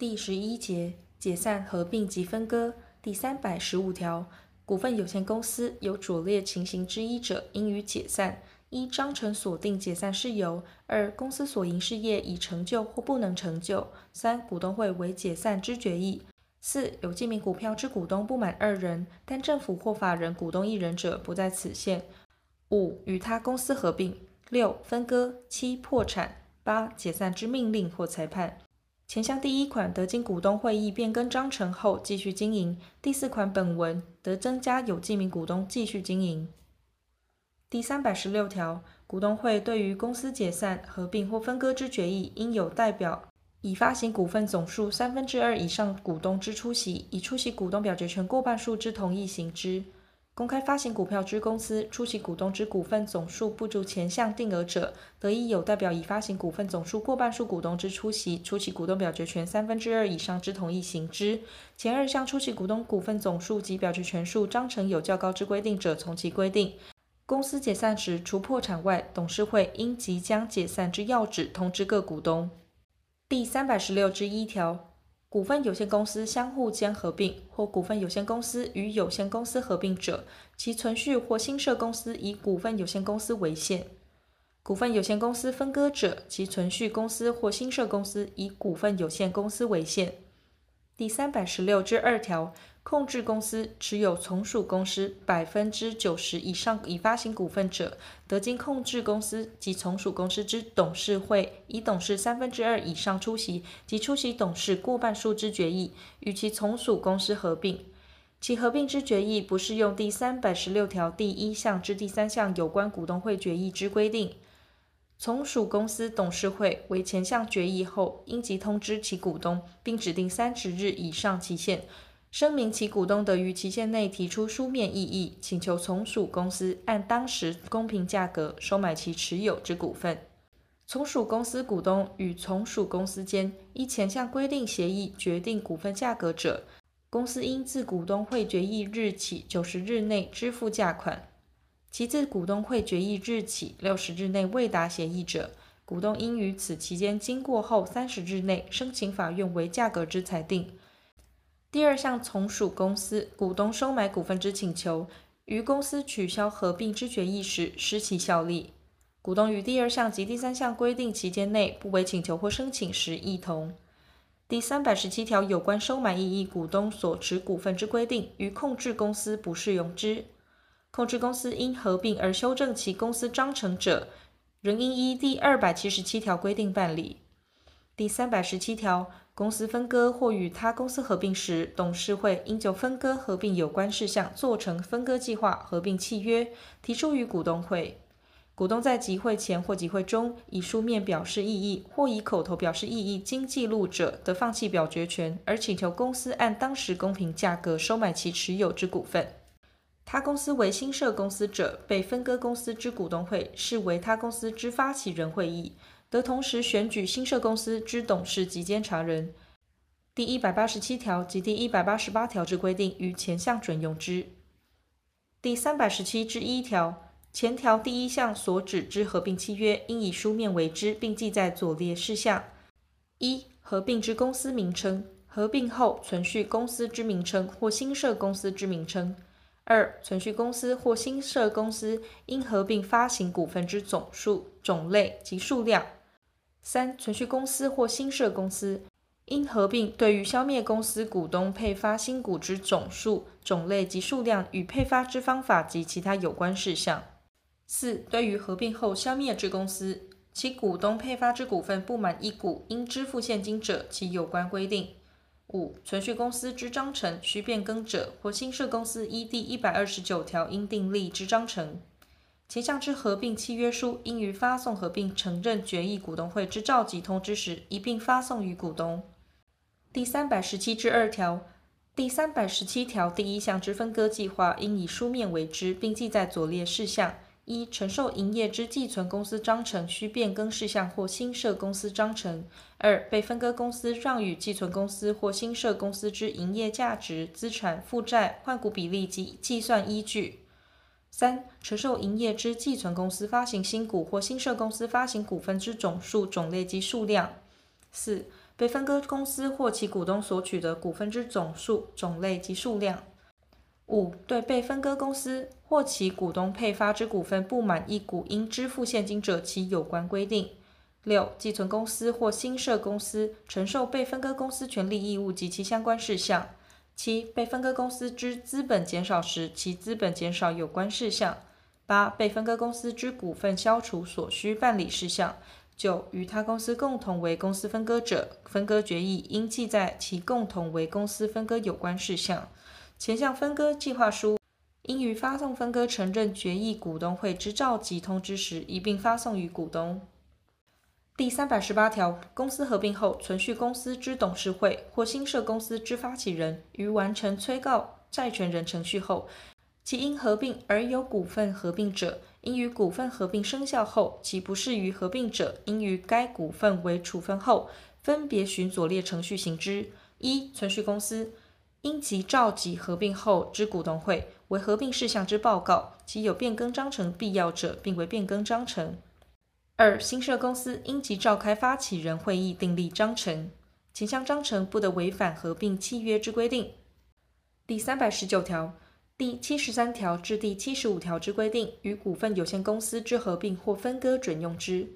第十一节解散、合并及分割第三百十五条，股份有限公司有左列情形之一者，应予解散：一、章程所定解散事由；二、公司所营事业已成就或不能成就；三、股东会为解散之决议；四、有记名股票之股东不满二人，但政府或法人股东一人者，不在此限；五、与他公司合并；六、分割；七、破产；八、解散之命令或裁判。前项第一款得经股东会议变更章程后继续经营，第四款本文得增加有记名股东继续经营。第三百十六条，股东会对于公司解散、合并或分割之决议，应有代表已发行股份总数三分之二以上股东之出席，已出席股东表决权过半数之同意行之。公开发行股票之公司，出席股东之股份总数不足前项定额者，得以有代表已发行股份总数过半数股东之出席，出席股东表决权三分之二以上之同意行之。前二项出席股东股份总数及表决权数章程有较高之规定者，从其规定。公司解散时，除破产外，董事会应即将解散之要旨通知各股东。第三百十六之一条。股份有限公司相互间合并，或股份有限公司与有限公司合并者，其存续或新设公司以股份有限公司为限；股份有限公司分割者，其存续公司或新设公司以股份有限公司为限。第三百十六至二条。控制公司持有从属公司百分之九十以上已发行股份者，得经控制公司及从属公司之董事会以董事三分之二以上出席及出席董事过半数之决议，与其从属公司合并。其合并之决议不适用第三百十六条第一项之第三项有关股东会决议之规定。从属公司董事会为前项决议后，应即通知其股东，并指定三十日以上期限。声明其股东得于期限内提出书面异议，请求从属公司按当时公平价格收买其持有之股份。从属公司股东与从属公司间依前项规定协议决定股份价格者，公司应自股东会决议日起九十日内支付价款；其自股东会决议日起六十日内未达协议者，股东应于此期间经过后三十日内申请法院为价格之裁定。第二项从属公司股东收买股份之请求，于公司取消合并之决议时失其效力。股东于第二项及第三项规定期间内不为请求或申请时，亦同。第三百十七条有关收买异议股东所持股份之规定，于控制公司不适用之。控制公司因合并而修正其公司章程者，仍应依第二百七十七条规定办理。第三百十七条。公司分割或与他公司合并时，董事会应就分割合并有关事项做成分割计划、合并契约，提出于股东会。股东在集会前或集会中以书面表示异议，或以口头表示异议，经记录者，得放弃表决权，而请求公司按当时公平价格收买其持有之股份。他公司为新设公司者，被分割公司之股东会视为他公司之发起人会议。得同时选举新设公司之董事及监察人。第一百八十七条及第一百八十八条之规定，于前项准用之。第三百十七之一条，前条第一项所指之合并契约，应以书面为之，并记载左列事项：一、合并之公司名称；合并后存续公司之名称或新设公司之名称；二、存续公司或新设公司因合并发行股份之总数、种类及数量。三、存续公司或新设公司因合并对于消灭公司股东配发新股之总数、种类及数量与配发之方法及其他有关事项。四、对于合并后消灭之公司，其股东配发之股份不满一股，应支付现金者，其有关规定。五、存续公司之章程需变更者，或新设公司依第一百二十九条应订立之章程。前项之合并契约书，应于发送合并承认决议股东会之召集通知时，一并发送于股东。第三百十七之二条，第三百十七条第一项之分割计划，应以书面为之，并记载左列事项：一、承受营业之寄存公司章程需变更事项或新设公司章程；二、被分割公司让与寄存公司或新设公司之营业价值、资产、负债、换股比例及计算依据。三、承受营业之寄存公司发行新股或新设公司发行股份之总数、种类及数量；四、被分割公司或其股东所取得股份之总数、种类及数量。五、对被分割公司或其股东配发之股份不满意股应支付现金者，其有关规定。六、寄存公司或新设公司承受被分割公司权利义务及其相关事项。七、被分割公司之资本减少时，其资本减少有关事项。八、被分割公司之股份消除所需办理事项。九、与他公司共同为公司分割者，分割决议应记载其共同为公司分割有关事项。前项分割计划书应于发送分割承认决议股东会之召集通知时一并发送于股东。第三百十八条，公司合并后，存续公司之董事会或新设公司之发起人于完成催告债权人程序后，其因合并而有股份合并者，应于股份合并生效后；其不适于合并者，应于该股份为处分后，分别循左列程序行之：一、存续公司。应即召集合并后之股东会，为合并事项之报告，其有变更章程必要者，并为变更章程。二、新设公司应即召开发起人会议，订立章程，前项章程不得违反合并契约之规定。第三百十九条、第七十三条至第七十五条之规定，与股份有限公司之合并或分割准用之。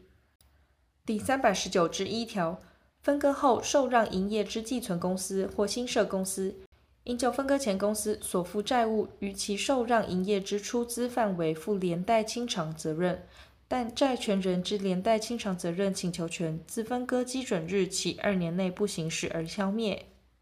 第三百十九之一条，分割后受让营业之寄存公司或新设公司。应就分割前公司所负债务与其受让营业之出资范围负连带清偿责任，但债权人之连带清偿责任请求权自分割基准日起二年内不行使而消灭。